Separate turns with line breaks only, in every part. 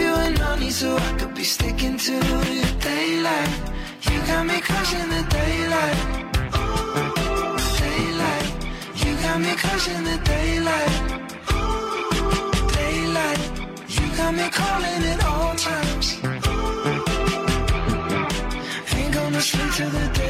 You in honey so I could be sticking to your daylight. You got me crushing the daylight. Ooh, daylight. You got me crushing the daylight. Ooh, daylight. You got me calling at all times. Ooh, ain't gonna sleep till the daylight.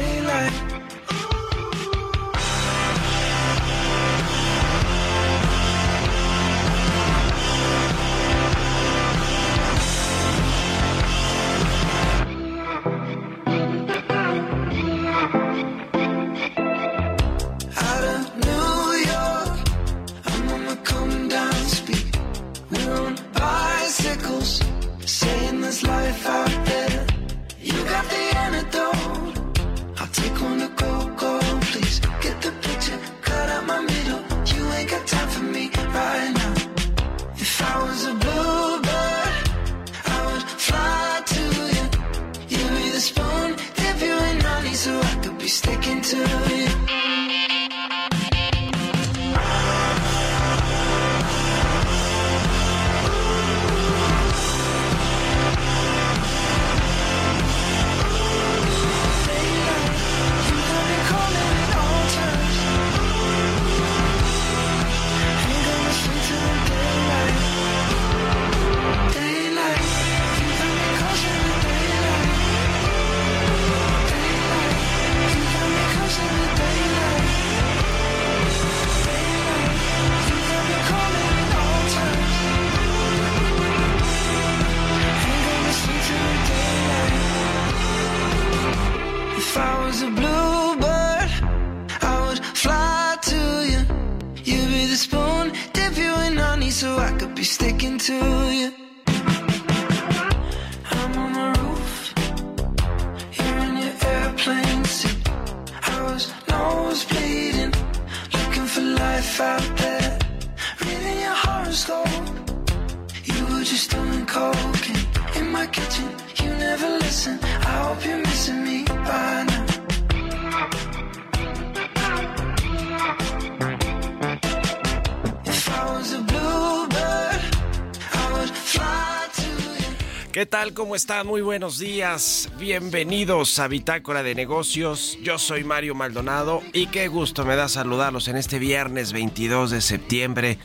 ¿Qué tal? ¿Cómo están? Muy buenos días. Bienvenidos a Bitácora de Negocios. Yo soy Mario Maldonado y qué gusto me da saludarlos en este viernes 22 de septiembre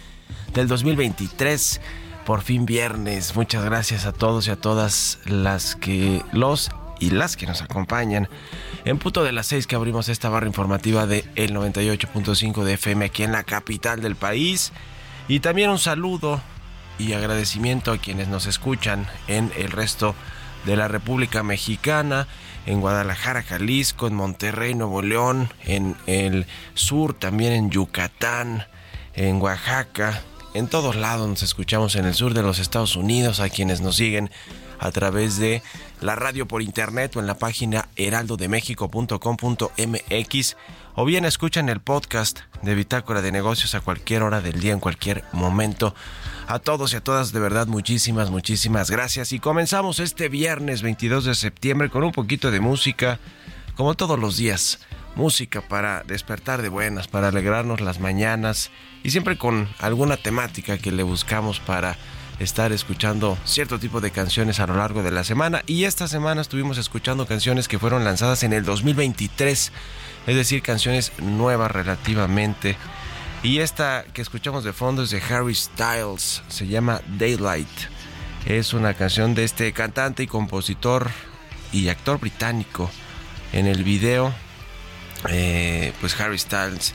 del 2023. Por fin viernes. Muchas gracias a todos y a todas las que los y las que nos acompañan. En punto de las 6 que abrimos esta barra informativa de el 98.5 de FM aquí en la capital del país. Y también un saludo y agradecimiento a quienes nos escuchan en el resto de la República Mexicana, en Guadalajara, Jalisco, en Monterrey, Nuevo León, en el sur, también en Yucatán, en Oaxaca, en todos lados nos escuchamos en el sur de los Estados Unidos, a quienes nos siguen a través de la radio por internet o en la página heraldodemexico.com.mx o bien escuchan el podcast de Bitácora de Negocios a cualquier hora del día, en cualquier momento. A todos y a todas, de verdad, muchísimas, muchísimas gracias. Y comenzamos este viernes 22 de septiembre con un poquito de música, como todos los días. Música para despertar de buenas, para alegrarnos las mañanas y siempre con alguna temática que le buscamos para estar escuchando cierto tipo de canciones a lo largo de la semana y esta semana estuvimos escuchando canciones que fueron lanzadas en el 2023, es decir, canciones nuevas relativamente Y esta que escuchamos de fondo es de Harry Styles, se llama Daylight. Es una canción de este cantante y compositor y actor británico. En el video, eh, pues Harry Styles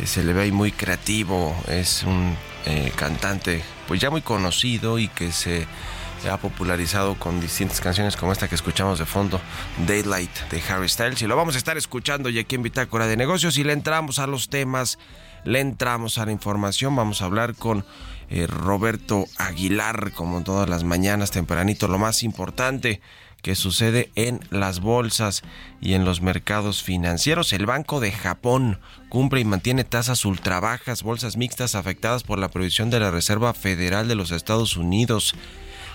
eh, se le ve ahí muy creativo, es un eh, cantante pues ya muy conocido y que se ha popularizado con distintas canciones como esta que escuchamos de fondo, Daylight de Harry Styles. Y lo vamos a estar escuchando ya aquí en Bitácora de Negocios y le entramos a los temas, le entramos a la información. Vamos a hablar con eh, Roberto Aguilar, como todas las mañanas, tempranito, lo más importante que sucede en las bolsas y en los mercados financieros. El Banco de Japón cumple y mantiene tasas ultra bajas, bolsas mixtas afectadas por la prohibición de la Reserva Federal de los Estados Unidos.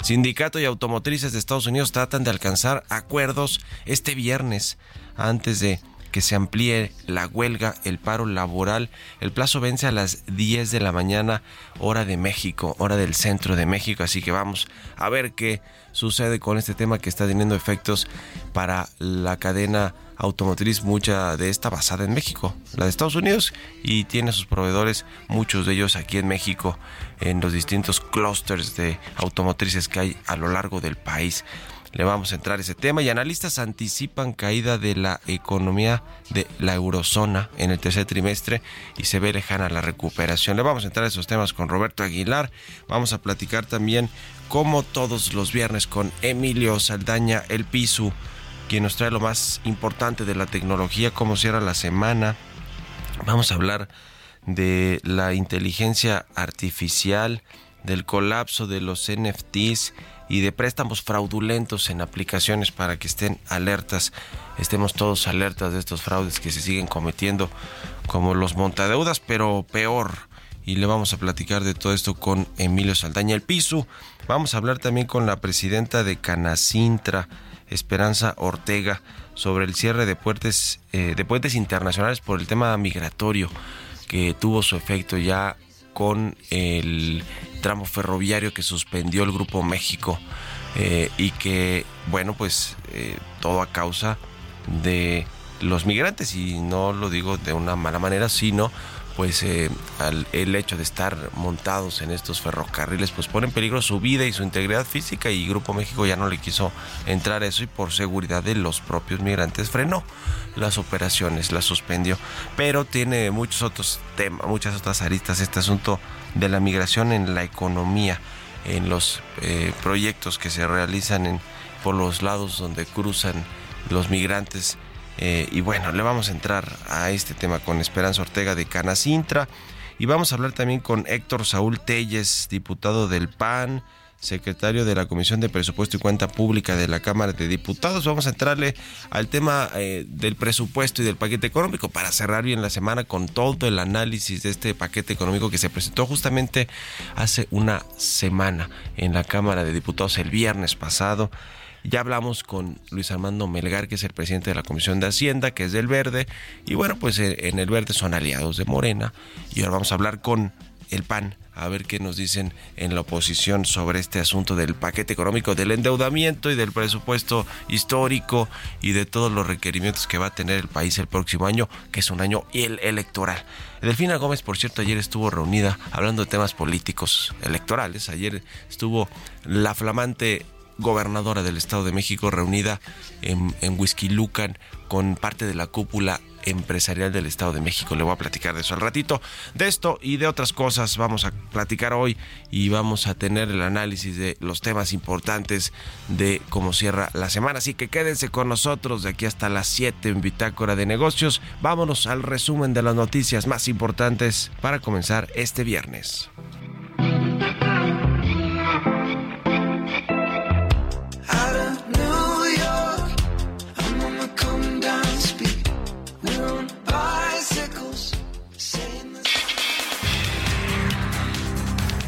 Sindicato y automotrices de Estados Unidos tratan de alcanzar acuerdos este viernes antes de que se amplíe la huelga, el paro laboral. El plazo vence a las 10 de la mañana, hora de México, hora del centro de México. Así que vamos a ver qué sucede con este tema que está teniendo efectos para la cadena automotriz, mucha de esta basada en México, la de Estados Unidos, y tiene sus proveedores, muchos de ellos aquí en México, en los distintos clústeres de automotrices que hay a lo largo del país. Le vamos a entrar a ese tema y analistas anticipan caída de la economía de la eurozona en el tercer trimestre y se ve lejana la recuperación. Le vamos a entrar a esos temas con Roberto Aguilar. Vamos a platicar también como todos los viernes con Emilio Saldaña El Piso, quien nos trae lo más importante de la tecnología, cómo cierra la semana. Vamos a hablar de la inteligencia artificial, del colapso de los NFTs y de préstamos fraudulentos en aplicaciones para que estén alertas, estemos todos alertas de estos fraudes que se siguen cometiendo como los montadeudas, pero peor. Y le vamos a platicar de todo esto con Emilio Saldaña el Piso. Vamos a hablar también con la presidenta de Canacintra, Esperanza Ortega, sobre el cierre de puentes, eh, de puentes internacionales por el tema migratorio que tuvo su efecto ya con el tramo ferroviario que suspendió el Grupo México eh, y que, bueno, pues eh, todo a causa de los migrantes y no lo digo de una mala manera, sino pues eh, el hecho de estar montados en estos ferrocarriles pues pone en peligro su vida y su integridad física y Grupo México ya no le quiso entrar a eso y por seguridad de los propios migrantes frenó las operaciones, las suspendió, pero tiene muchos otros temas, muchas otras aristas este asunto de la migración en la economía, en los eh, proyectos que se realizan en, por los lados donde cruzan los migrantes eh, y bueno, le vamos a entrar a este tema con Esperanza Ortega de Canacintra. Y vamos a hablar también con Héctor Saúl Telles, diputado del PAN, secretario de la Comisión de Presupuesto y Cuenta Pública de la Cámara de Diputados. Vamos a entrarle al tema eh, del presupuesto y del paquete económico para cerrar bien la semana con todo el análisis de este paquete económico que se presentó justamente hace una semana en la Cámara de Diputados el viernes pasado. Ya hablamos con Luis Armando Melgar, que es el presidente de la Comisión de Hacienda, que es del Verde. Y bueno, pues eh, en el Verde son aliados de Morena. Y ahora vamos a hablar con el PAN, a ver qué nos dicen en la oposición sobre este asunto del paquete económico, del endeudamiento y del presupuesto histórico y de todos los requerimientos que va a tener el país el próximo año, que es un año electoral. Delfina Gómez, por cierto, ayer estuvo reunida hablando de temas políticos electorales. Ayer estuvo la flamante gobernadora del Estado de México reunida en, en Whisky Lucan con parte de la cúpula empresarial del Estado de México. Le voy a platicar de eso al ratito. De esto y de otras cosas vamos a platicar hoy y vamos a tener el análisis de los temas importantes de cómo cierra la semana. Así que quédense con nosotros de aquí hasta las 7 en Bitácora de Negocios. Vámonos al resumen de las noticias más importantes para comenzar este viernes.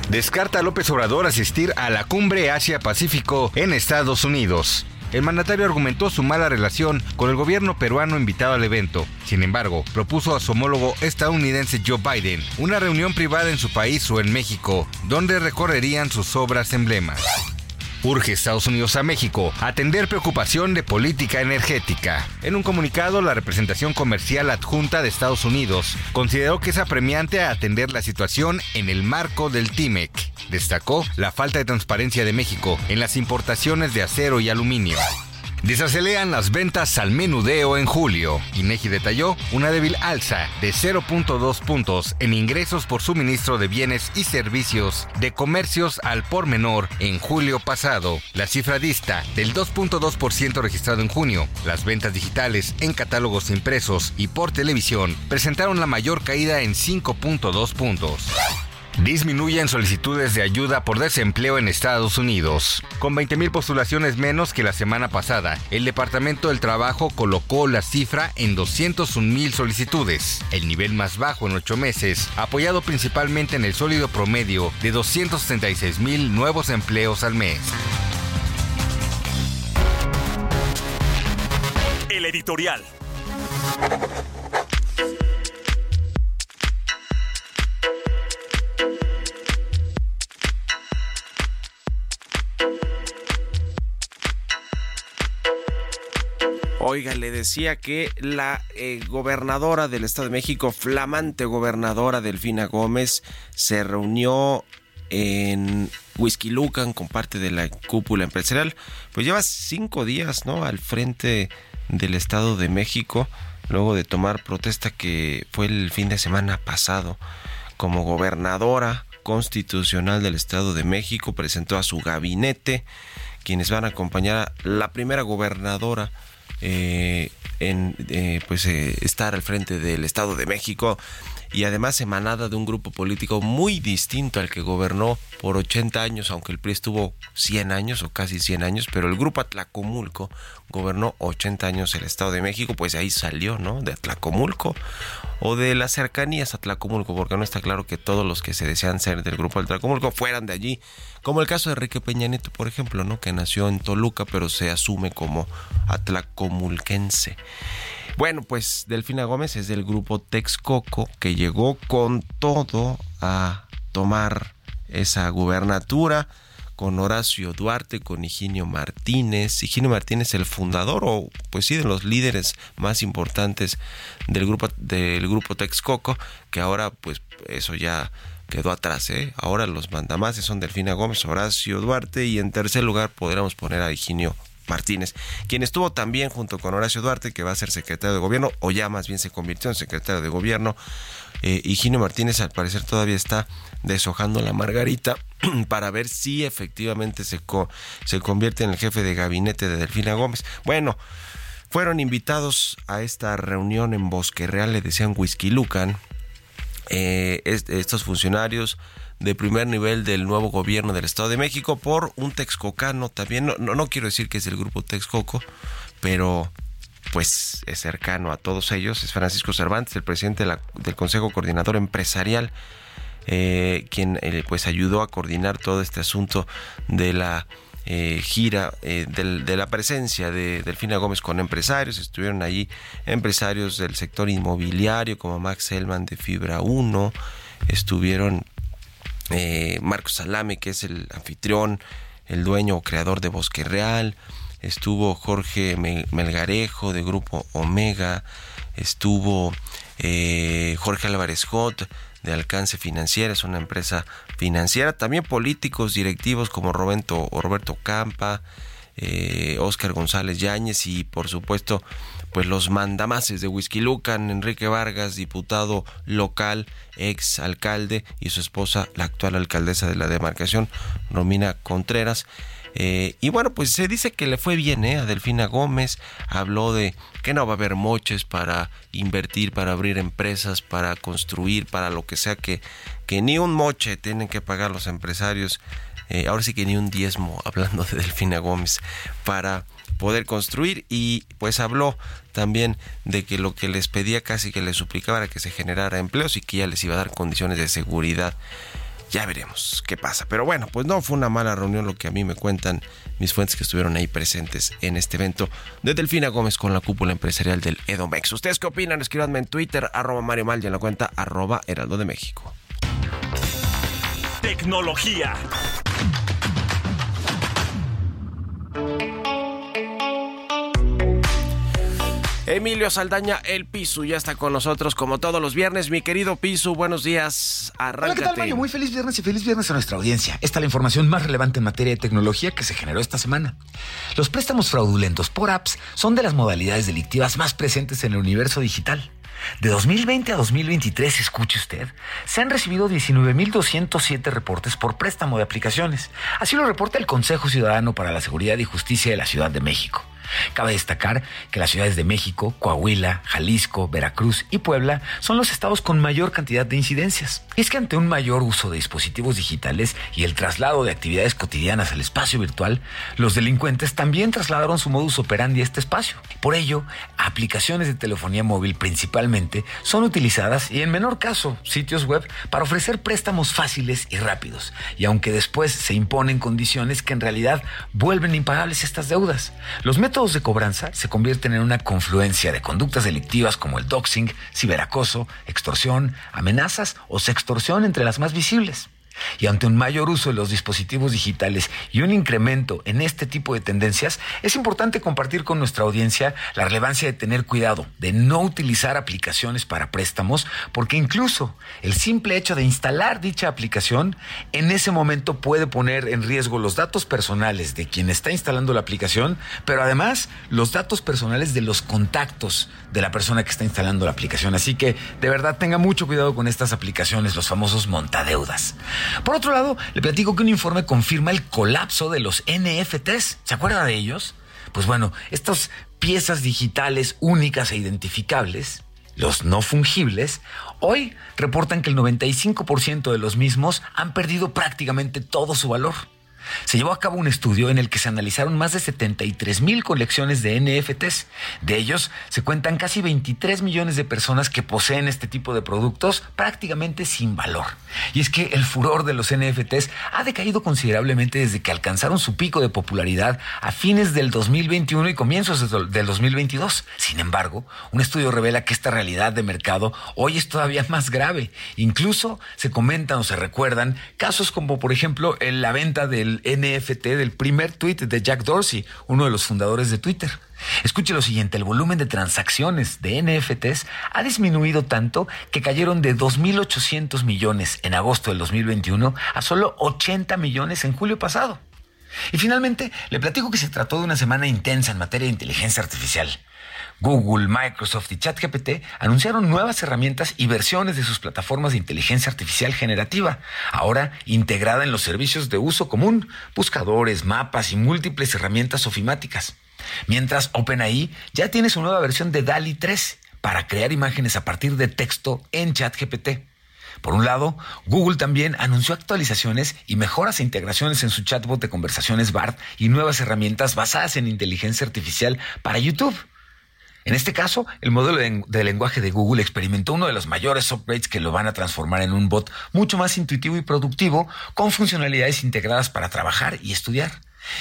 Descarta López Obrador asistir a la cumbre Asia-Pacífico en Estados Unidos. El mandatario argumentó su mala relación con el gobierno peruano invitado al evento. Sin embargo, propuso a su homólogo estadounidense Joe Biden una reunión privada en su país o en México, donde recorrerían sus obras emblemas. Urge Estados Unidos a México atender preocupación de política energética. En un comunicado, la representación comercial adjunta de Estados Unidos consideró que es apremiante atender la situación en el marco del TIMEC. Destacó la falta de transparencia de México en las importaciones de acero y aluminio. Desaceleran las ventas al menudeo en julio. INEGI detalló una débil alza de 0.2 puntos en ingresos por suministro de bienes y servicios de comercios al por menor en julio pasado. La cifra dista del 2.2% registrado en junio. Las ventas digitales en catálogos impresos y por televisión presentaron la mayor caída en 5.2 puntos. Disminuyen solicitudes de ayuda por desempleo en Estados Unidos. Con 20.000 postulaciones menos que la semana pasada, el Departamento del Trabajo colocó la cifra en 201.000 solicitudes, el nivel más bajo en ocho meses, apoyado principalmente en el sólido promedio de 276.000 nuevos empleos al mes.
El editorial.
Oiga, le decía que la eh, gobernadora del Estado de México, flamante gobernadora Delfina Gómez, se reunió en Whisky con parte de la cúpula empresarial. Pues lleva cinco días, ¿no? Al frente del Estado de México, luego de tomar protesta que fue el fin de semana pasado. Como gobernadora constitucional del Estado de México, presentó a su gabinete, quienes van a acompañar a la primera gobernadora eh, en eh, pues eh, estar al frente del Estado de México y además emanada de un grupo político muy distinto al que gobernó por 80 años, aunque el PRI estuvo 100 años o casi 100 años, pero el grupo Atlacomulco gobernó 80 años el Estado de México, pues ahí salió, ¿no? De Atlacomulco o de las cercanías a Atlacomulco, porque no está claro que todos los que se desean ser del grupo Atlacomulco fueran de allí, como el caso de Enrique Peña por ejemplo, ¿no? Que nació en Toluca, pero se asume como atlacomulquense. Bueno, pues Delfina Gómez es del grupo Texcoco que llegó con todo a tomar esa gubernatura con Horacio Duarte, con Higinio Martínez. Higinio Martínez, el fundador o pues sí de los líderes más importantes del grupo del grupo Texcoco, que ahora pues eso ya quedó atrás, ¿eh? Ahora los mandamases son Delfina Gómez, Horacio Duarte y en tercer lugar podríamos poner a Higinio Martínez, quien estuvo también junto con Horacio Duarte, que va a ser secretario de gobierno, o ya más bien se convirtió en secretario de gobierno. Eh, Higinio Martínez al parecer todavía está deshojando la margarita para ver si efectivamente se, se convierte en el jefe de gabinete de Delfina Gómez. Bueno, fueron invitados a esta reunión en Bosque Real, le decían Whisky Lucan, eh, estos funcionarios de primer nivel del nuevo gobierno del Estado de México por un texcocano también. No, no, quiero decir que es del grupo Texcoco, pero pues es cercano a todos ellos. Es Francisco Cervantes, el presidente del Consejo Coordinador Empresarial, eh, quien eh, pues ayudó a coordinar todo este asunto de la eh, gira de la presencia de Delfina Gómez con empresarios. Estuvieron allí empresarios del sector inmobiliario como Max Hellman de Fibra 1. Estuvieron eh, Marcos Salame, que es el anfitrión, el dueño o creador de Bosque Real, estuvo Jorge Melgarejo de Grupo Omega, estuvo eh, Jorge Álvarez Jot de Alcance Financiera, es una empresa financiera, también políticos directivos como Roberto, Roberto Campa, Oscar eh, González Yáñez y por supuesto pues los mandamases de Whisky Lucan, Enrique Vargas, diputado local, ex alcalde, y su esposa, la actual alcaldesa de la demarcación, Romina Contreras. Eh, y bueno, pues se dice que le fue bien ¿eh? a Delfina Gómez, habló de que no va a haber moches para invertir, para abrir empresas, para construir, para lo que sea, que, que ni un moche tienen que pagar los empresarios, eh, ahora sí que ni un diezmo, hablando de Delfina Gómez, para poder construir y pues habló también de que lo que les pedía casi que les suplicaba era que se generara empleos y que ya les iba a dar condiciones de seguridad. Ya veremos qué pasa. Pero bueno, pues no fue una mala reunión lo que a mí me cuentan mis fuentes que estuvieron ahí presentes en este evento de Delfina Gómez con la cúpula empresarial del Edomex. ¿Ustedes qué opinan? Escríbanme en Twitter, arroba Mario Mal y en la cuenta arroba Heraldo de México.
Tecnología.
Emilio Saldaña, el Pisu, ya está con nosotros como todos los viernes. Mi querido Pisu, buenos días. Arráncate.
Hola, ¿qué tal, Mario? Muy feliz viernes y feliz viernes a nuestra audiencia. Esta es la información más relevante en materia de tecnología que se generó esta semana. Los préstamos fraudulentos por apps son de las modalidades delictivas más presentes en el universo digital. De 2020 a 2023, escuche usted, se han recibido 19.207 reportes por préstamo de aplicaciones. Así lo reporta el Consejo Ciudadano para la Seguridad y Justicia de la Ciudad de México. Cabe destacar que las ciudades de México, Coahuila, Jalisco, Veracruz y Puebla son los estados con mayor cantidad de incidencias. Y es que ante un mayor uso de dispositivos digitales y el traslado de actividades cotidianas al espacio virtual, los delincuentes también trasladaron su modus operandi a este espacio. Por ello, aplicaciones de telefonía móvil principalmente son utilizadas y en menor caso sitios web para ofrecer préstamos fáciles y rápidos. Y aunque después se imponen condiciones que en realidad vuelven impagables estas deudas, los métodos de cobranza se convierten en una confluencia de conductas delictivas como el doxing, ciberacoso, extorsión, amenazas o sextorsión entre las más visibles. Y ante un mayor uso de los dispositivos digitales y un incremento en este tipo de tendencias, es importante compartir con nuestra audiencia la relevancia de tener cuidado, de no utilizar aplicaciones para préstamos, porque incluso el simple hecho de instalar dicha aplicación en ese momento puede poner en riesgo los datos personales de quien está instalando la aplicación, pero además los datos personales de los contactos de la persona que está instalando la aplicación. Así que de verdad tenga mucho cuidado con estas aplicaciones, los famosos montadeudas. Por otro lado, le platico que un informe confirma el colapso de los NFTs. ¿Se acuerda de ellos? Pues bueno, estas piezas digitales únicas e identificables, los no fungibles, hoy reportan que el 95% de los mismos han perdido prácticamente todo su valor. Se llevó a cabo un estudio en el que se analizaron más de 73 mil colecciones de NFTs. De ellos se cuentan casi 23 millones de personas que poseen este tipo de productos prácticamente sin valor. Y es que el furor de los NFTs ha decaído considerablemente desde que alcanzaron su pico de popularidad a fines del 2021 y comienzos del 2022. Sin embargo, un estudio revela que esta realidad de mercado hoy es todavía más grave. Incluso se comentan o se recuerdan casos como por ejemplo la venta del NFT del primer tweet de Jack Dorsey, uno de los fundadores de Twitter. Escuche lo siguiente, el volumen de transacciones de NFTs ha disminuido tanto que cayeron de 2.800 millones en agosto del 2021 a solo 80 millones en julio pasado. Y finalmente, le platico que se trató de una semana intensa en materia de inteligencia artificial. Google, Microsoft y ChatGPT anunciaron nuevas herramientas y versiones de sus plataformas de inteligencia artificial generativa, ahora integrada en los servicios de uso común, buscadores, mapas y múltiples herramientas ofimáticas. Mientras OpenAI ya tiene su nueva versión de DALI 3 para crear imágenes a partir de texto en ChatGPT. Por un lado, Google también anunció actualizaciones y mejoras e integraciones en su chatbot de conversaciones BART y nuevas herramientas basadas en inteligencia artificial para YouTube. En este caso, el modelo de, lenguaje de Google experimentó uno de los mayores upgrades que lo van a transformar en un bot mucho más intuitivo y productivo, con funcionalidades integradas para trabajar y estudiar.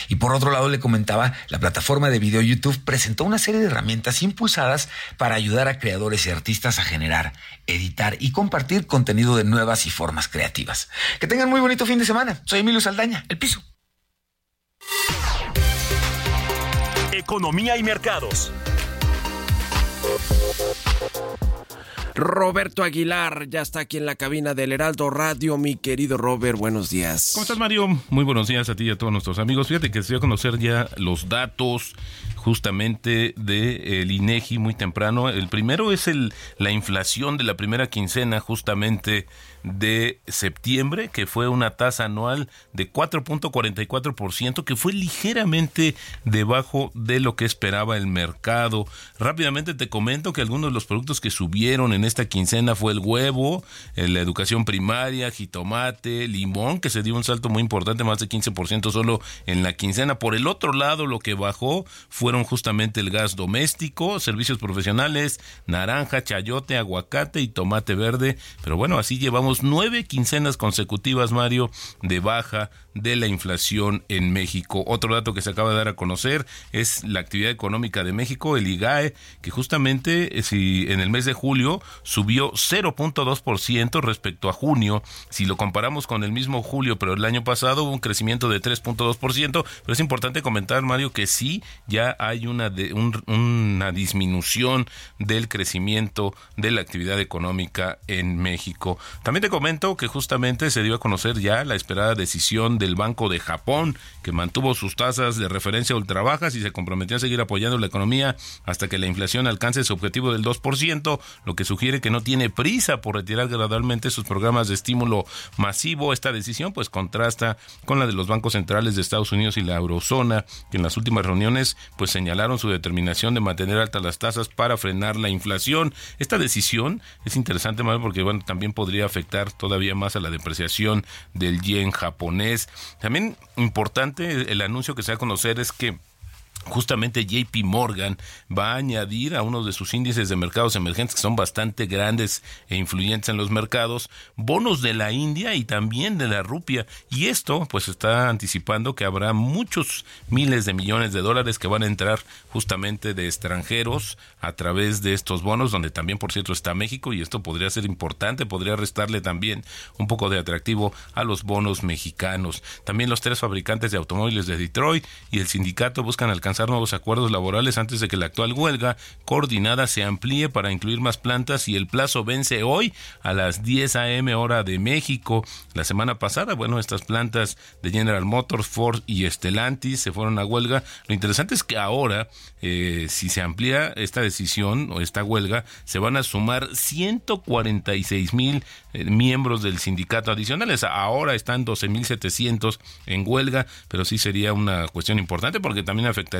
Y por otro lado le comentaba, la plataforma de video YouTube presentó una serie de herramientas impulsadas para ayudar a creadores y artistas a generar, editar y compartir contenido de nuevas y formas creativas. Que tengan muy bonito fin de semana. Soy Emilio Saldaña, El Piso.
Economía y mercados.
Roberto Aguilar ya está aquí en la cabina del Heraldo Radio. Mi querido Robert, buenos días.
¿Cómo estás, Mario? Muy buenos días a ti y a todos nuestros amigos. Fíjate que se dio a conocer ya los datos justamente del el INEGI muy temprano. El primero es el, la inflación de la primera quincena justamente de septiembre, que fue una tasa anual de 4.44%, que fue ligeramente debajo de lo que esperaba el mercado. Rápidamente te comento que algunos de los productos que subieron en esta quincena fue el huevo, la educación primaria, jitomate, limón, que se dio un salto muy importante, más de 15% solo en la quincena. Por el otro lado, lo que bajó fueron justamente el gas doméstico, servicios profesionales, naranja, chayote, aguacate y tomate verde. Pero bueno, así Llevamos nueve quincenas consecutivas, Mario, de baja de la inflación en México. Otro dato que se acaba de dar a conocer es la actividad económica de México, el IGAE, que justamente eh, si en el mes de julio subió 0.2% respecto a junio. Si lo comparamos con el mismo julio, pero el año pasado hubo un crecimiento de 3.2%, pero es importante comentar, Mario, que sí ya hay una, de, una disminución del crecimiento de la actividad económica en México. También te comento que justamente se dio a conocer ya la esperada decisión del Banco de Japón, que mantuvo sus tasas de referencia ultra bajas y se comprometió a seguir apoyando la economía hasta que la inflación alcance su objetivo del 2%, lo que sugiere que no tiene prisa por retirar gradualmente sus programas de estímulo masivo. Esta decisión pues contrasta con la de los bancos centrales de Estados Unidos y la eurozona, que en las últimas reuniones pues señalaron su determinación de mantener altas las tasas para frenar la inflación. Esta decisión es interesante más porque bueno, también podría afectar todavía más a la depreciación del yen japonés. También importante el anuncio que se va a conocer es que justamente JP Morgan va a añadir a uno de sus índices de mercados emergentes que son bastante grandes e influyentes en los mercados, bonos de la India y también de la rupia. Y esto pues está anticipando que habrá muchos miles de millones de dólares que van a entrar justamente de extranjeros a través de estos bonos, donde también por cierto está México y esto podría ser importante, podría restarle también un poco de atractivo a los bonos mexicanos. También los tres fabricantes de automóviles de Detroit y el sindicato buscan alcanzar nuevos acuerdos laborales antes de que la actual huelga coordinada se amplíe para incluir más plantas y el plazo vence hoy a las 10 a.m. hora de México. La semana pasada, bueno, estas plantas de General Motors, Ford y Stellantis se fueron a huelga. Lo interesante es que ahora, eh, si se amplía esta decisión o esta huelga, se van a sumar 146 mil eh, miembros del sindicato adicionales. Ahora están 12.700 en huelga, pero sí sería una cuestión importante porque también afectaría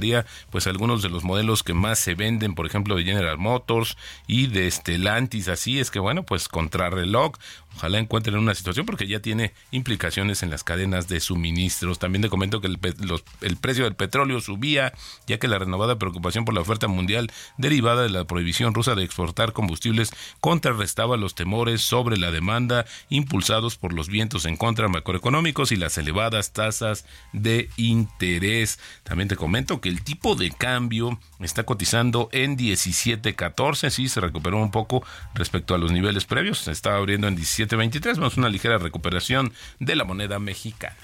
pues algunos de los modelos que más se venden, por ejemplo, de General Motors y de Stellantis. Así es que bueno, pues contrarreloj Ojalá encuentren una situación porque ya tiene implicaciones en las cadenas de suministros. También te comento que el, el, precio del petróleo subía, ya que la renovada preocupación por la oferta mundial derivada de la prohibición rusa de exportar combustibles contrarrestaba los temores sobre la demanda impulsados por los vientos en contra macroeconómicos y las elevadas tasas de interés. También te comento que el tipo de cambio está cotizando en 17.14, sí se recuperó un poco respecto a los niveles previos, estaba abriendo en 17.23, más una ligera recuperación de la moneda mexicana.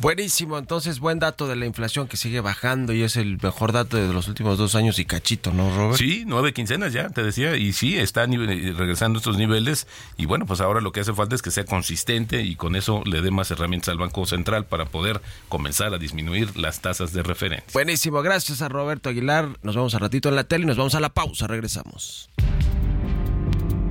Buenísimo, entonces buen dato de la inflación que sigue bajando y es el mejor dato de los últimos dos años y cachito, ¿no, Robert?
Sí, nueve quincenas ya, te decía, y sí, está regresando estos niveles y bueno, pues ahora lo que hace falta es que sea consistente y con eso le dé más herramientas al Banco Central para poder comenzar a disminuir las tasas de referencia.
Buenísimo, gracias a Roberto Aguilar, nos vemos a ratito en la tele y nos vamos a la pausa, regresamos.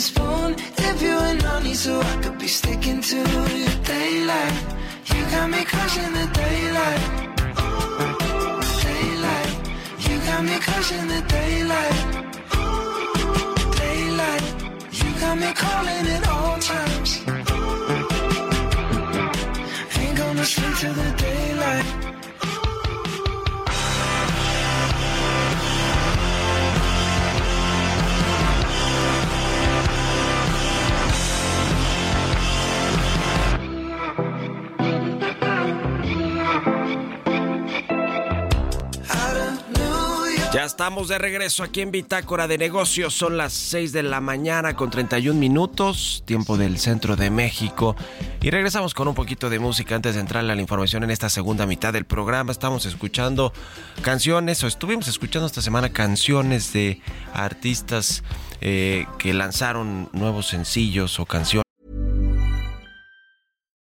Spoon Dip you in honey so I could be sticking to your daylight. You got me crushing the daylight. Daylight. You got me crushing the daylight. Daylight. You got me calling at all times. Ain't gonna sleep till the daylight
Ya estamos de regreso aquí en Bitácora de Negocios. Son las 6 de la mañana con 31 minutos, tiempo del centro de México. Y regresamos con un poquito de música antes de entrar a la información en esta segunda mitad del programa. Estamos escuchando canciones, o estuvimos escuchando esta semana canciones de artistas eh, que lanzaron nuevos sencillos o canciones.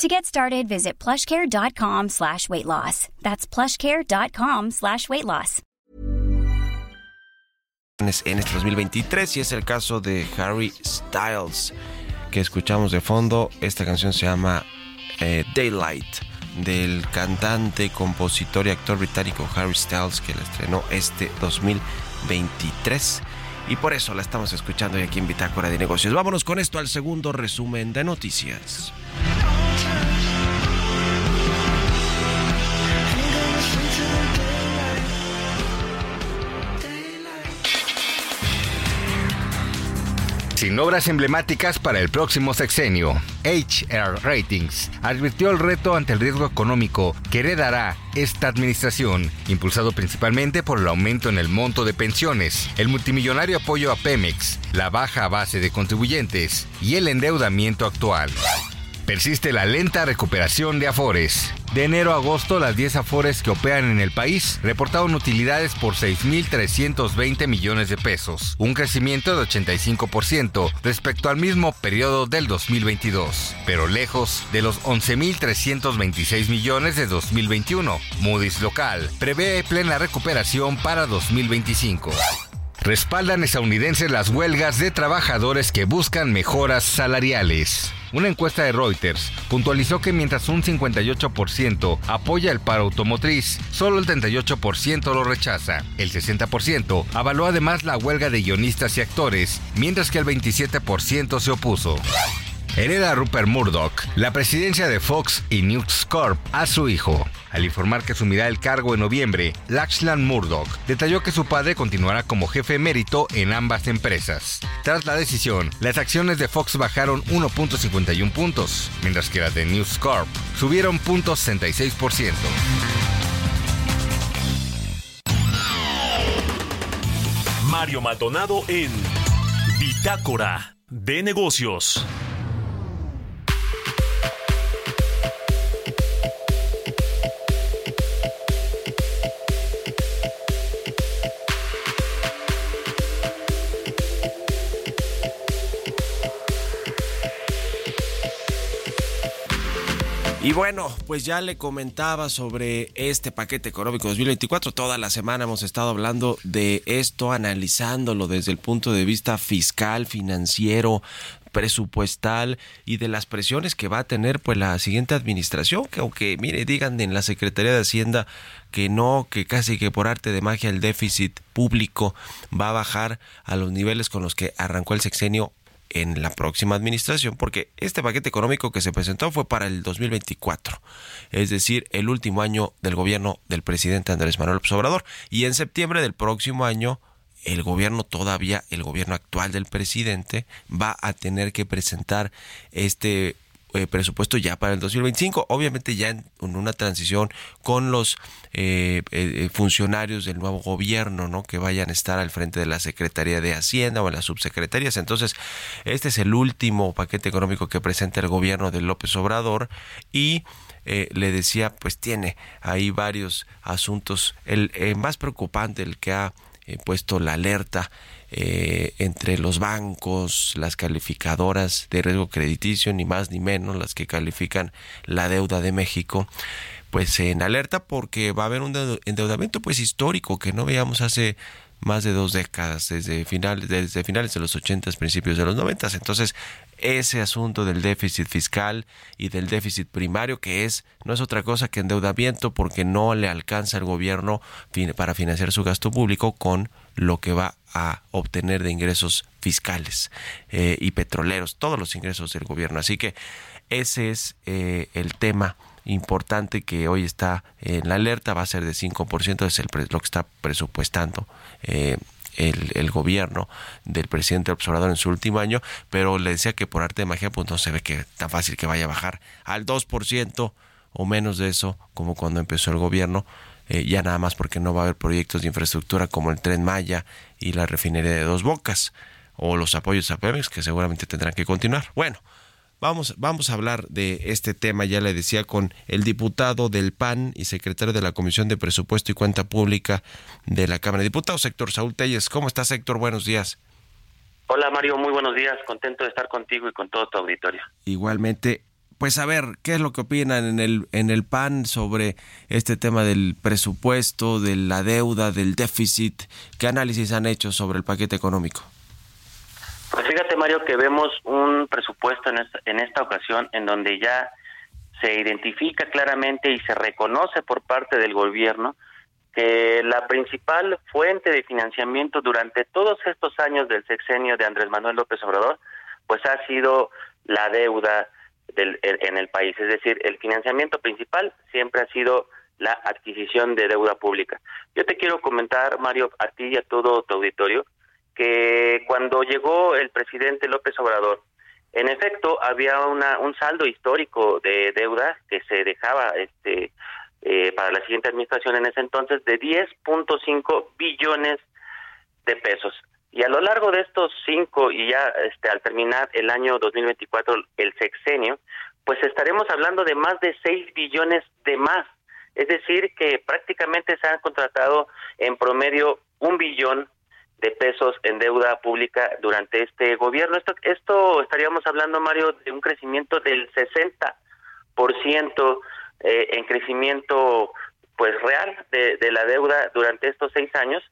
To get started, visit plushcare.com slash weight loss. That's plushcare.com slash weight loss.
en este 2023 y es el caso de Harry Styles que escuchamos de fondo. Esta canción se llama eh, Daylight del cantante, compositor y actor británico Harry Styles que la estrenó este 2023 y por eso la estamos escuchando aquí en Bitácora de Negocios. Vámonos con esto al segundo resumen de noticias.
Sin obras emblemáticas para el próximo sexenio, HR Ratings advirtió el reto ante el riesgo económico que heredará esta administración, impulsado principalmente por el aumento en el monto de pensiones, el multimillonario apoyo a Pemex, la baja base de contribuyentes y el endeudamiento actual. Persiste la lenta recuperación de Afores. De enero a agosto, las 10 Afores que operan en el país reportaron utilidades por 6.320 millones de pesos, un crecimiento de 85% respecto al mismo periodo del 2022, pero lejos de los 11.326 millones de 2021. Moody's local prevé plena recuperación para 2025 respaldan estadounidenses las huelgas de trabajadores que buscan mejoras salariales. Una encuesta de Reuters puntualizó que mientras un 58% apoya el paro automotriz, solo el 38% lo rechaza. El 60% avaló además la huelga de guionistas y actores, mientras que el 27% se opuso. Hereda Rupert Murdoch la presidencia de Fox y News Corp a su hijo. Al informar que asumirá el cargo en noviembre, Lachlan Murdoch detalló que su padre continuará como jefe emérito en ambas empresas. Tras la decisión, las acciones de Fox bajaron 1.51 puntos, mientras que las de News Corp subieron 0.66%.
Mario Maldonado en Bitácora de Negocios.
Y bueno, pues ya le comentaba sobre este paquete económico 2024. Toda la semana hemos estado hablando de esto, analizándolo desde el punto de vista fiscal, financiero, presupuestal y de las presiones que va a tener pues la siguiente administración, que aunque mire, digan en la Secretaría de Hacienda que no, que casi que por arte de magia el déficit público va a bajar a los niveles con los que arrancó el sexenio en la próxima administración, porque este paquete económico que se presentó fue para el 2024, es decir, el último año del gobierno del presidente Andrés Manuel López Obrador, y en septiembre del próximo año el gobierno todavía, el gobierno actual del presidente va a tener que presentar este eh, presupuesto ya para el 2025, obviamente ya en, una transición con los eh, eh, funcionarios del nuevo gobierno, ¿no? Que vayan a estar al frente de la Secretaría de Hacienda o en las subsecretarías. Entonces, este es el último paquete económico que presenta el gobierno de López Obrador y le decía, pues tiene ahí varios asuntos. El más preocupante, el que ha puesto la alerta eh, entre los bancos, las calificadoras de riesgo crediticio, ni más ni menos, las que califican la deuda de México, pues en alerta porque va a haber un endeudamiento pues histórico que no veíamos hace más de dos décadas, desde finales, desde finales de los 80, principios de los 90. Entonces, ese asunto del déficit fiscal y del déficit primario, que es, no es otra cosa que endeudamiento porque no le alcanza el gobierno para financiar su gasto público con lo que va a obtener de ingresos fiscales eh, y petroleros, todos los ingresos del gobierno. Así que ese es eh, el tema importante que hoy está en la alerta, va a ser de 5%, es el, lo que está presupuestando eh, el, el, gobierno del presidente observador en su último año, pero le decía que por arte de magia pues no se ve que tan fácil que vaya a bajar al 2% o menos de eso como cuando empezó el gobierno eh, ya nada más porque no va a haber proyectos de infraestructura como el tren Maya y la refinería de Dos Bocas o los apoyos a Pemex que seguramente tendrán que continuar. Bueno, vamos, vamos a hablar de este tema, ya le decía, con el diputado del PAN y secretario de la Comisión de Presupuesto y Cuenta Pública de la Cámara de Diputados, Héctor Saúl Telles. ¿Cómo estás, Héctor? Buenos días.
Hola Mario, muy buenos días, contento de estar contigo y con todo tu auditorio.
Igualmente, pues a ver, ¿qué es lo que opinan en el, en el PAN sobre este tema del presupuesto, de la deuda, del déficit? ¿Qué análisis han hecho sobre el paquete económico?
Pues fíjate Mario que vemos un presupuesto en esta, en esta ocasión en donde ya se identifica claramente y se reconoce por parte del gobierno que la principal fuente de financiamiento durante todos estos años del sexenio de Andrés Manuel López Obrador, pues ha sido la deuda del, en el país. Es decir, el financiamiento principal siempre ha sido la adquisición de deuda pública. Yo te quiero comentar, Mario, a ti y a todo tu auditorio, que cuando llegó el presidente López Obrador, en efecto había una, un saldo histórico de deuda que se dejaba este eh, para la siguiente administración en ese entonces de 10.5 billones de pesos. Y a lo largo de estos cinco y ya este, al terminar el año 2024, el sexenio, pues estaremos hablando de más de 6 billones de más. Es decir, que prácticamente se han contratado en promedio un billón de pesos en deuda pública durante este gobierno. Esto, esto estaríamos hablando, Mario, de un crecimiento del 60% eh, en crecimiento pues real de, la deuda durante estos seis años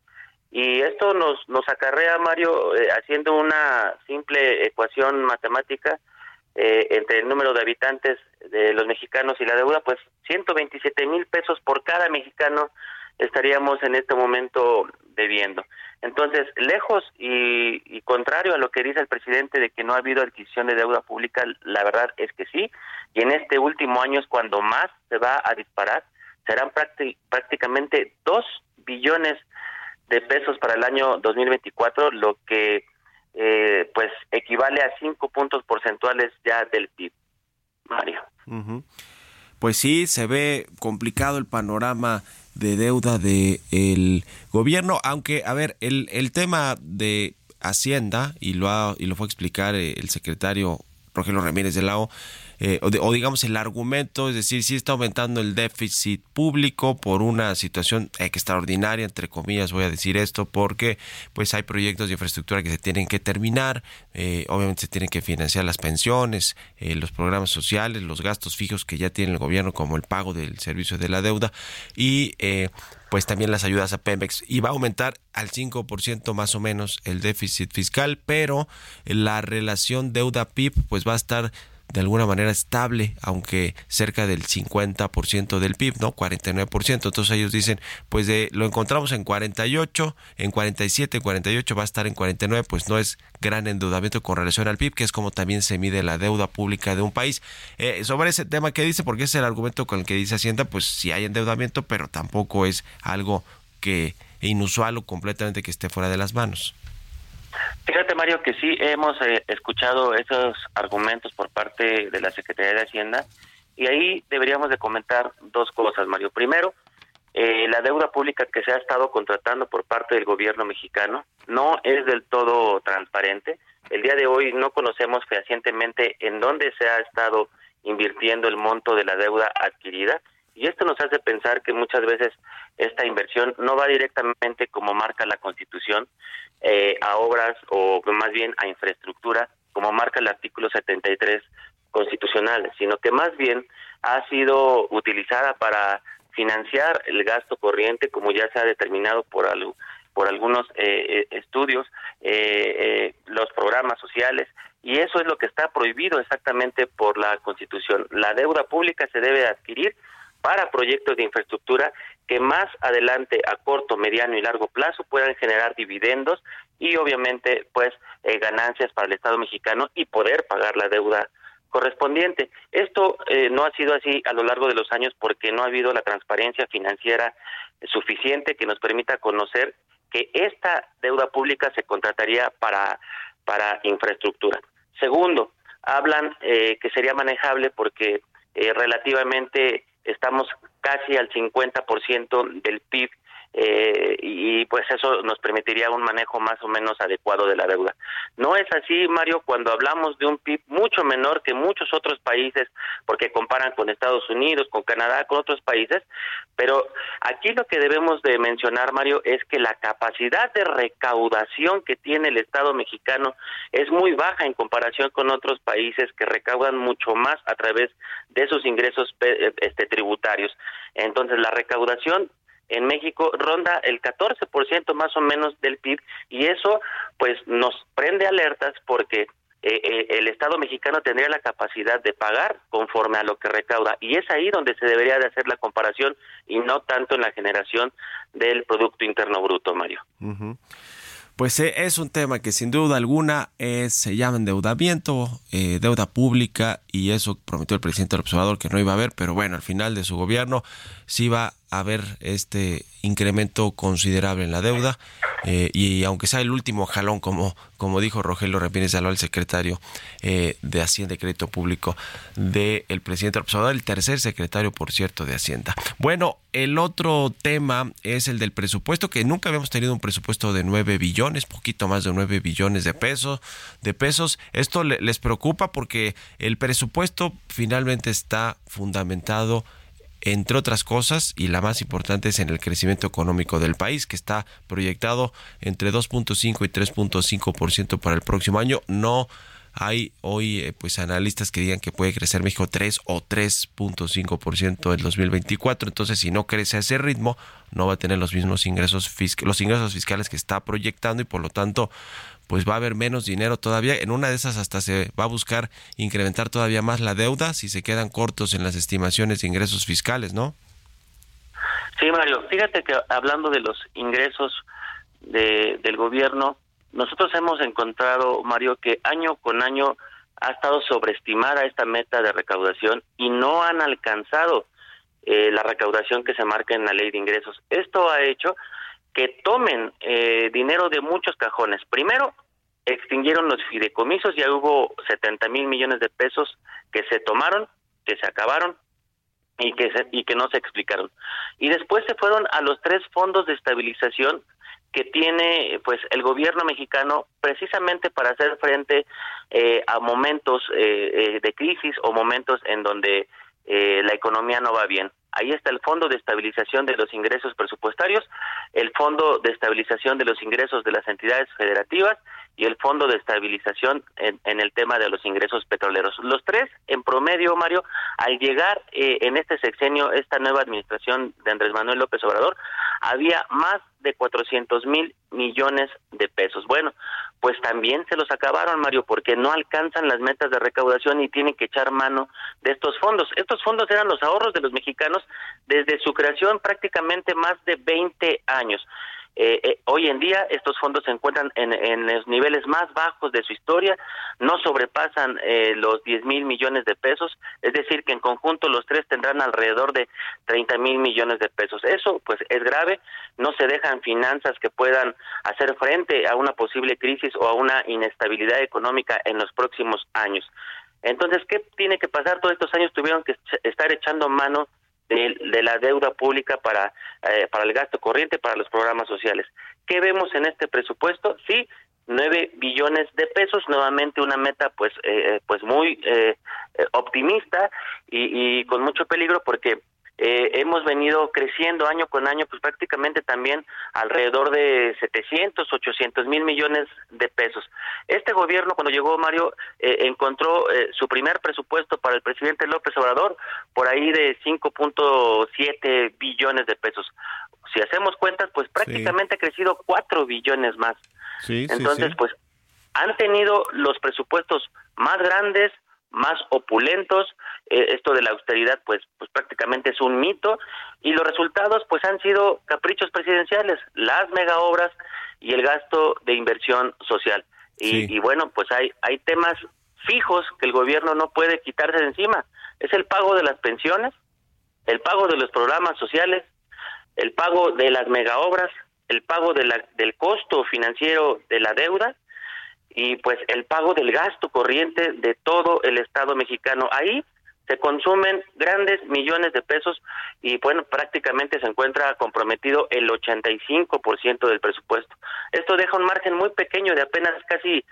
y esto nos nos acarrea Mario eh, haciendo una simple ecuación matemática eh, entre el número de habitantes de los mexicanos y la deuda pues 127 mil pesos por cada mexicano estaríamos en este momento debiendo entonces lejos y, y contrario a lo que dice el presidente de que no ha habido adquisición de deuda pública la verdad es que sí y en este último año es cuando más se va a disparar, serán prácticamente 2 billones de pesos para el año 2024, lo que eh, pues equivale a 5 puntos porcentuales ya del PIB. Mario.
Pues sí, se ve complicado el panorama de deuda del el gobierno, aunque, a ver, el, el tema de Hacienda, y lo, ha, y lo fue a explicar eh, el secretario Rogelio Ramírez de la O, eh, o, digamos el argumento, es decir, si está aumentando el déficit público por una situación extraordinaria, entre comillas voy a decir esto, porque pues hay proyectos de infraestructura que se tienen que terminar, eh, obviamente se tienen que financiar las pensiones, eh, los programas sociales, los gastos fijos que ya tiene el gobierno como el pago del servicio de la deuda y pues también las ayudas a Pemex. Y va a aumentar al 5% más o menos el déficit fiscal, pero la relación deuda PIB pues va a estar de alguna manera estable, aunque cerca del 50% del PIB, ¿no? 49%. Entonces ellos dicen, pues lo encontramos en 48, en 47, 48 va a estar en 49, pues no es gran endeudamiento con relación al PIB, que es como también se mide la deuda pública de un país. Eh, sobre ese tema que dice, porque es el argumento con el que dice Hacienda, pues sí hay endeudamiento, pero tampoco es algo que inusual o completamente que esté fuera de las manos.
Fíjate, Mario, que sí hemos eh, escuchado esos argumentos por parte de la Secretaría de Hacienda y ahí deberíamos de comentar dos cosas, Mario. Primero, eh, la deuda pública que se ha estado contratando por parte del gobierno mexicano no es del todo transparente. El día de hoy no conocemos fehacientemente en dónde se ha estado invirtiendo el monto de la deuda adquirida y esto nos hace pensar que muchas veces esta inversión no va directamente como marca la Constitución eh, a obras o más bien a infraestructura como marca el artículo 73 constitucional, sino que más bien ha sido utilizada para financiar el gasto corriente como ya se ha determinado por algo por algunos eh, eh estudios, eh, eh, los programas sociales, y eso es lo que está prohibido exactamente por la Constitución. La deuda pública se debe adquirir para proyectos de infraestructura que más adelante a corto, mediano y largo plazo puedan generar dividendos y obviamente pues eh, ganancias para el Estado mexicano y poder pagar la deuda correspondiente. Esto eh, no ha sido así a lo largo de los años porque no ha habido la transparencia financiera suficiente que nos permita conocer que esta deuda pública se contrataría para, para infraestructura. Segundo, hablan eh, que sería manejable porque relativamente estamos casi al 50% del PIB eh, y pues eso nos permitiría un manejo más o menos adecuado de la deuda. No es así, Mario, cuando hablamos de un PIB mucho menor que muchos otros países, porque comparan con Estados Unidos, con Canadá, con otros países, pero aquí lo que debemos de mencionar, Mario, es que la capacidad de recaudación que tiene el Estado mexicano es muy baja en comparación con otros países que recaudan mucho más a través de sus ingresos este, tributarios. Entonces, la recaudación en México ronda el 14% más o menos del PIB y eso pues nos prende alertas porque eh, eh, el Estado mexicano tendría la capacidad de pagar conforme a lo que recauda y es ahí donde se debería de hacer la comparación y no tanto en la generación del Producto Interno Bruto, Mario.
Pues eh, es un tema que sin duda alguna se llama endeudamiento, deuda pública y eso prometió el presidente del observador que no iba a haber, pero bueno, al final de su gobierno sí va haber este incremento considerable en la deuda eh, y aunque sea el último jalón como como dijo Rogelio Repines el secretario eh, de Hacienda y Crédito Público del presidente Observador, el tercer secretario por cierto de Hacienda. Bueno, el otro tema es el del presupuesto que nunca habíamos tenido un presupuesto de 9 billones, poquito más de 9 billones de pesos, de pesos. Esto les preocupa porque el presupuesto finalmente está fundamentado entre otras cosas, y la más importante es en el crecimiento económico del país, que está proyectado entre 2.5 y 3.5% para el próximo año. No hay hoy eh, pues analistas que digan que puede crecer México 3 o 3.5% en 2024, entonces si no crece a ese ritmo no va a tener los mismos ingresos los ingresos fiscales que está proyectando y por lo tanto pues va a haber menos dinero todavía. En una de esas hasta se va a buscar incrementar todavía más la deuda si se quedan cortos en las estimaciones de ingresos fiscales, ¿no?
Sí, Mario, fíjate que hablando de los ingresos de, del gobierno, nosotros hemos encontrado, Mario, que año con año ha estado sobreestimada esta meta de recaudación y no han alcanzado eh, la recaudación que se marca en la ley de ingresos. Esto ha hecho que tomen eh, dinero de muchos cajones. Primero, extinguieron los fideicomisos, ya hubo 70 mil millones de pesos que se tomaron, que se acabaron y que, y que no se explicaron. Y después se fueron a los tres fondos de estabilización que tiene pues el gobierno mexicano precisamente para hacer frente eh, a momentos eh, de crisis o momentos en donde la economía no va bien. Ahí está el Fondo de Estabilización de los Ingresos Presupuestarios, el Fondo de Estabilización de los Ingresos de las Entidades Federativas y el Fondo de Estabilización en, el tema de los ingresos petroleros. Los tres, en promedio, Mario, al llegar eh, en este sexenio, esta nueva administración de Andrés Manuel López Obrador, había más de 400 mil millones de pesos. Bueno, pues también se los acabaron, Mario, porque no alcanzan las metas de recaudación y tienen que echar mano de estos fondos. Estos fondos eran los ahorros de los mexicanos desde su creación prácticamente más de 20 años. Eh, eh, hoy en día estos fondos se encuentran en, los niveles más bajos de su historia, no sobrepasan eh, los 10 mil millones de pesos, es decir, que en conjunto los tres tendrán alrededor de 30 mil millones de pesos. Eso pues es grave, no se dejan finanzas que puedan hacer frente a una posible crisis o a una inestabilidad económica en los próximos años. Entonces, ¿qué tiene que pasar? Todos estos años tuvieron que estar echando mano de, la deuda pública para, eh, para el gasto corriente, para los programas sociales. ¿Qué vemos en este presupuesto? Sí, nueve billones de pesos, nuevamente una meta pues eh, pues muy eh, optimista y, y, con mucho peligro porque eh, hemos venido creciendo año con año, pues prácticamente también alrededor de 700, 800 mil millones de pesos. Este gobierno, cuando llegó Mario, eh, encontró eh, su primer presupuesto para el presidente López Obrador por ahí de 5.7 billones de pesos. Si hacemos cuentas, pues prácticamente ha crecido 4 billones más. Entonces, pues han tenido los presupuestos más grandes, más opulentos. Eh, esto de la austeridad, pues, pues prácticamente es un mito. Y los resultados, pues, han sido caprichos presidenciales, las mega obras y el gasto de inversión social. Y, y bueno, pues hay, hay temas fijos que el gobierno no puede quitarse de encima. Es el pago de las pensiones, el pago de los programas sociales, el pago de las mega obras, el pago de la, del costo financiero de la deuda y pues el pago del gasto corriente de todo el Estado mexicano. Ahí se consumen grandes millones de pesos y bueno, prácticamente se encuentra comprometido el 85% del presupuesto. Esto deja un margen muy pequeño de apenas casi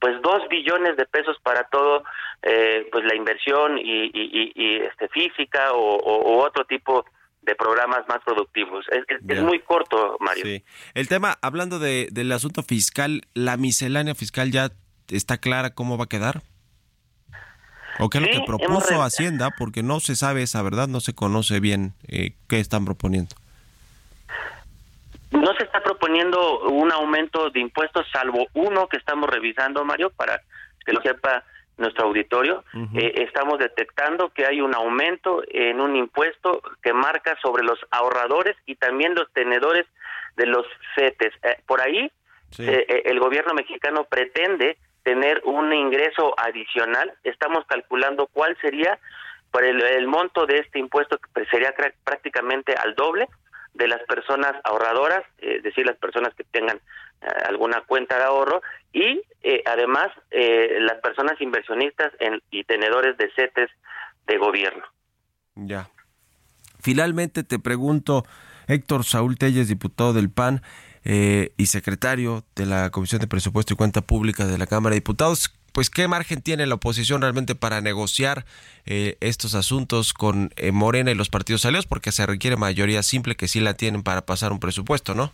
pues dos billones de pesos para todo eh, pues la inversión y, y, este física o, otro tipo de programas más productivos. Es, muy corto, Mario. Sí.
El tema, hablando de, del asunto fiscal, ¿la miscelánea fiscal ya está clara cómo va a quedar? ¿O qué es lo que propuso Hacienda? Porque no se sabe esa verdad, no se conoce bien eh, qué están proponiendo.
No se está proponiendo un aumento de impuestos, salvo uno que estamos revisando, Mario, para que lo sepa nuestro auditorio. Eh, estamos detectando que hay un aumento en un impuesto que marca sobre los ahorradores y también los tenedores de los CETES. Eh, por ahí, el gobierno mexicano pretende tener un ingreso adicional. Estamos calculando cuál sería para el, monto de este impuesto, que sería prácticamente al doble de las personas ahorradoras, es decir, las personas que tengan eh, alguna cuenta de ahorro, y eh, además eh, las personas inversionistas y tenedores de CETES de gobierno.
Ya. Finalmente te pregunto, Héctor Saúl Telles, diputado del PAN, eh, y secretario de la Comisión de Presupuesto y Cuenta Pública de la Cámara de Diputados. Pues, ¿qué margen tiene la oposición realmente para negociar eh, estos asuntos con eh, Morena y los partidos aliados? Porque se requiere mayoría simple que sí la tienen para pasar un presupuesto, ¿no?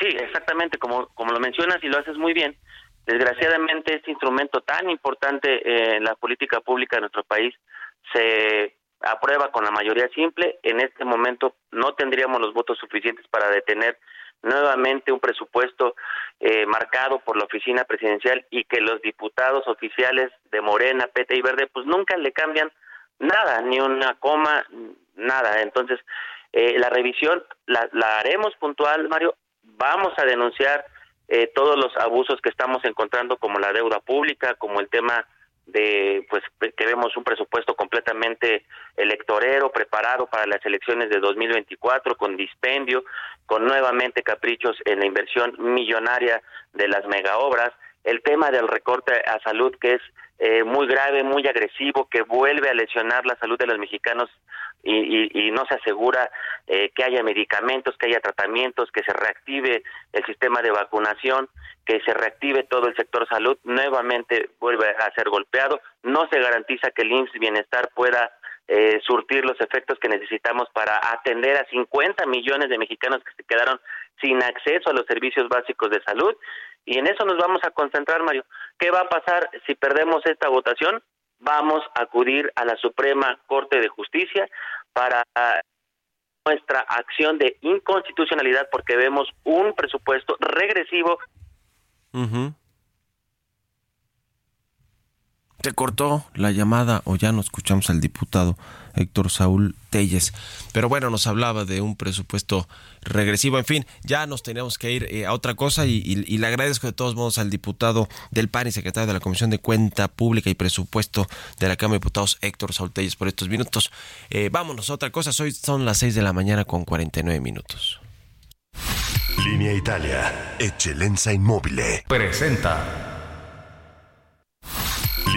Sí, exactamente, como, como lo mencionas y lo haces muy bien. Desgraciadamente, este instrumento tan importante en la política pública de nuestro país se aprueba con la mayoría simple. En este momento no tendríamos los votos suficientes para detener nuevamente un presupuesto eh, marcado por la oficina presidencial y que los diputados oficiales de Morena, PT y Verde pues nunca le cambian nada, ni una coma, nada. Entonces, eh, la revisión la, la, haremos puntual, Mario. Vamos a denunciar eh, todos los abusos que estamos encontrando, como la deuda pública, como el tema de pues que vemos un presupuesto completamente electorero preparado para las elecciones de 2024 con dispendio, con nuevamente caprichos en la inversión millonaria de las megaobras, el tema del recorte a salud que es eh, muy grave, muy agresivo, que vuelve a lesionar la salud de los mexicanos y, no se asegura eh, que haya medicamentos, que haya tratamientos, que se reactive el sistema de vacunación, que se reactive todo el sector salud, nuevamente vuelve a ser golpeado, no se garantiza que el IMSS Bienestar pueda eh, surtir los efectos que necesitamos para atender a 50 millones de mexicanos que se quedaron sin acceso a los servicios básicos de salud. Y en eso nos vamos a concentrar, Mario. ¿Qué va a pasar si perdemos esta votación? vamos a acudir a la Suprema Corte de Justicia para nuestra acción de inconstitucionalidad porque vemos un presupuesto regresivo.
Te cortó la llamada o ya no escuchamos al diputado Héctor Saúl Telles. Pero bueno, nos hablaba de un presupuesto regresivo. En fin, ya nos teníamos que ir eh, a otra cosa y, le agradezco de todos modos al diputado del PAN y secretario de la Comisión de Cuenta Pública y Presupuesto de la Cámara de Diputados, Héctor Saúl Telles, por estos minutos. Eh, vámonos a otra cosa. Hoy son las 6 de la mañana con 49 minutos.
Línea Italia, Eccellenza Inmóvil.
Presenta.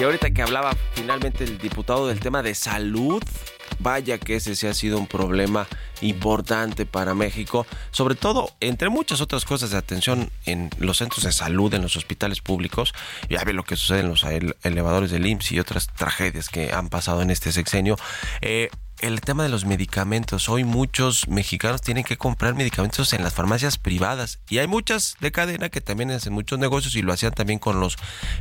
Y ahorita que hablaba finalmente el diputado del tema de salud, vaya que ese sí ha sido un problema importante para México, sobre todo entre muchas otras cosas de atención en los centros de salud, en los hospitales públicos. Ya ve lo que sucede en los elevadores del IMSS y otras tragedias que han pasado en este sexenio. Eh, el tema de los medicamentos. Hoy muchos mexicanos tienen que comprar medicamentos en las farmacias privadas y hay muchas de cadena que también hacen muchos negocios y lo hacían también con los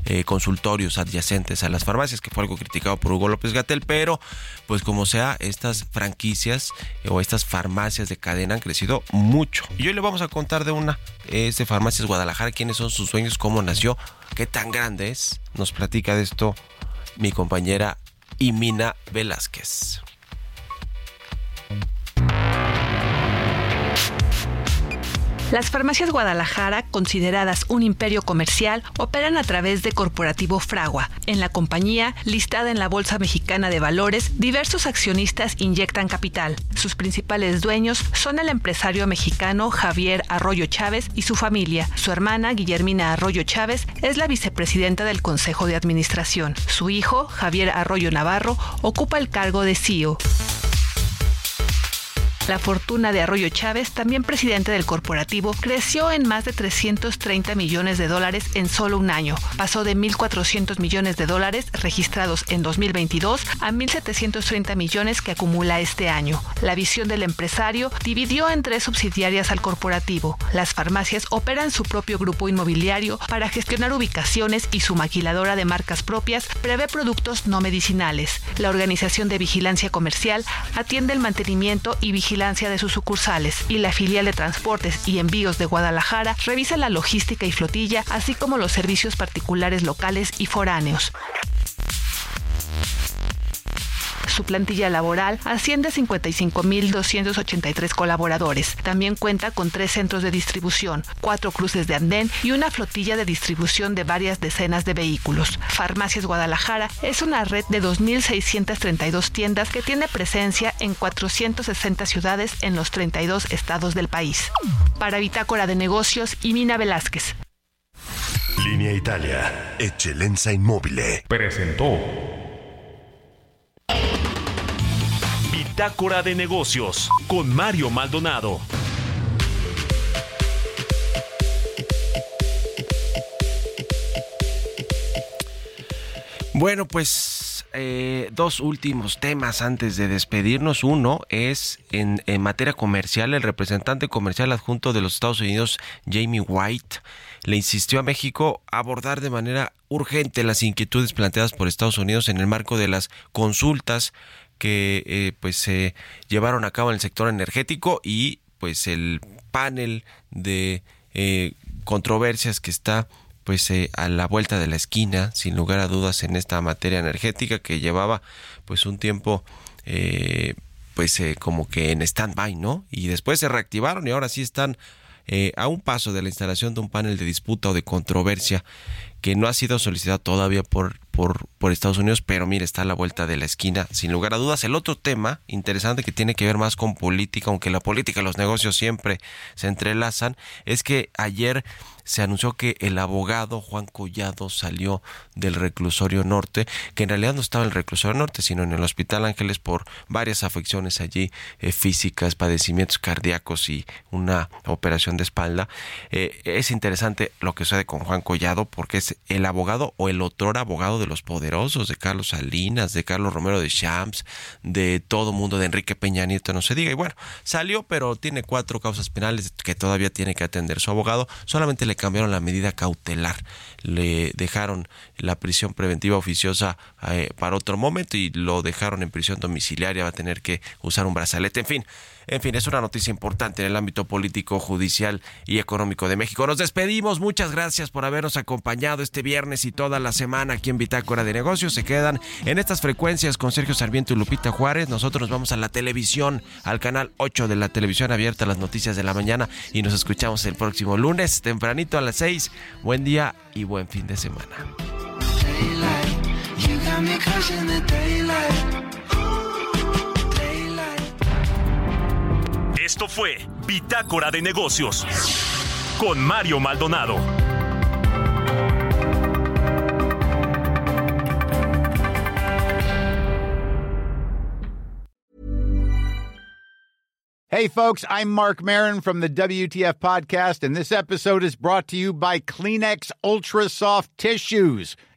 eh, consultorios adyacentes a las farmacias, que fue algo criticado por Hugo López Gatel, pero pues como sea, estas franquicias o estas farmacias de cadena han crecido mucho. Y hoy le vamos a contar de una, de Farmacias Guadalajara, quiénes son sus sueños, cómo nació, qué tan grande es. Nos platica de esto mi compañera Imina Velázquez.
Las farmacias Guadalajara, consideradas un imperio comercial, operan a través de Corporativo Fragua. En la compañía, listada en la Bolsa Mexicana de Valores, diversos accionistas inyectan capital. Sus principales dueños son el empresario mexicano Javier Arroyo Chávez y su familia. Su hermana, Guillermina Arroyo Chávez, es la vicepresidenta del Consejo de Administración. Su hijo, Javier Arroyo Navarro, ocupa el cargo de CEO. La fortuna de Arroyo Chávez, también presidente del corporativo, creció en más de 330 millones de dólares en solo un año. Pasó de 1.400 millones de dólares registrados en 2022 a 1.730 millones que acumula este año. La visión del empresario dividió en tres subsidiarias al corporativo. Las farmacias operan su propio grupo inmobiliario para gestionar ubicaciones y su maquiladora de marcas propias prevé productos no medicinales. La organización de vigilancia comercial atiende el mantenimiento y vigilancia de sus sucursales y la filial de transportes y envíos de Guadalajara revisa la logística y flotilla, así como los servicios particulares locales y foráneos. Su plantilla laboral asciende a 55.283 colaboradores. También cuenta con tres centros de distribución, cuatro cruces de andén y una flotilla de distribución de varias decenas de vehículos. Farmacias Guadalajara es una red de 2.632 tiendas que tiene presencia en 460 ciudades en los 32 estados del país. Para Bitácora de Negocios, Imina Velázquez.
Línea Italia, Eccellenza Inmóvil.
Presentó. Bitácora de negocios con Mario Maldonado.
Bueno, pues eh, dos últimos temas antes de despedirnos. Uno es en, en, materia comercial, el representante comercial adjunto de los Estados Unidos, Jamie White, le insistió a México abordar de manera urgente las inquietudes planteadas por Estados Unidos en el marco de las consultas que eh, pues se llevaron a cabo en el sector energético y pues el panel de eh, controversias que está pues eh, a la vuelta de la esquina sin lugar a dudas en esta materia energética que llevaba pues un tiempo eh, pues eh, como que en stand-by, ¿no? Y después se reactivaron y ahora sí están eh, a un paso de la instalación de un panel de disputa o de controversia que no ha sido solicitado todavía por, por, por, Estados Unidos, pero mire, está a la vuelta de la esquina, sin lugar a dudas. El otro tema interesante que tiene que ver más con política, aunque la política y los negocios siempre se entrelazan, es que ayer se anunció que el abogado Juan Collado salió del reclusorio norte, que en realidad no estaba en el reclusorio norte, sino en el Hospital Ángeles por varias afecciones allí eh, físicas, padecimientos cardíacos y una operación de espalda. Eh, es interesante lo que sucede con Juan Collado porque es el abogado o el otro abogado de los poderosos, de Carlos Salinas, de Carlos Romero de Champs, de todo mundo, de Enrique Peña Nieto, no se diga. Y bueno, salió, pero tiene cuatro causas penales que todavía tiene que atender su abogado. Solamente le cambiaron la medida cautelar, le dejaron la prisión preventiva oficiosa eh, para otro momento y lo dejaron en prisión domiciliaria, va a tener que usar un brazalete, en fin. En fin, es una noticia importante en el ámbito político, judicial y económico de México. Nos despedimos. Muchas gracias por habernos acompañado este viernes y toda la semana aquí en Bitácora de Negocios. Se quedan en estas frecuencias con Sergio Sarmiento y Lupita Juárez. Nosotros nos vamos a la televisión, al canal 8 de la televisión abierta, las noticias de la mañana y nos escuchamos el próximo lunes, tempranito a las 6. Buen día y buen fin de semana.
Esto fue Bitácora de Negocios con Mario Maldonado.
Hey, folks, I'm Mark Marin from the WTF Podcast, and this episode is brought to you by Kleenex Ultra Soft Tissues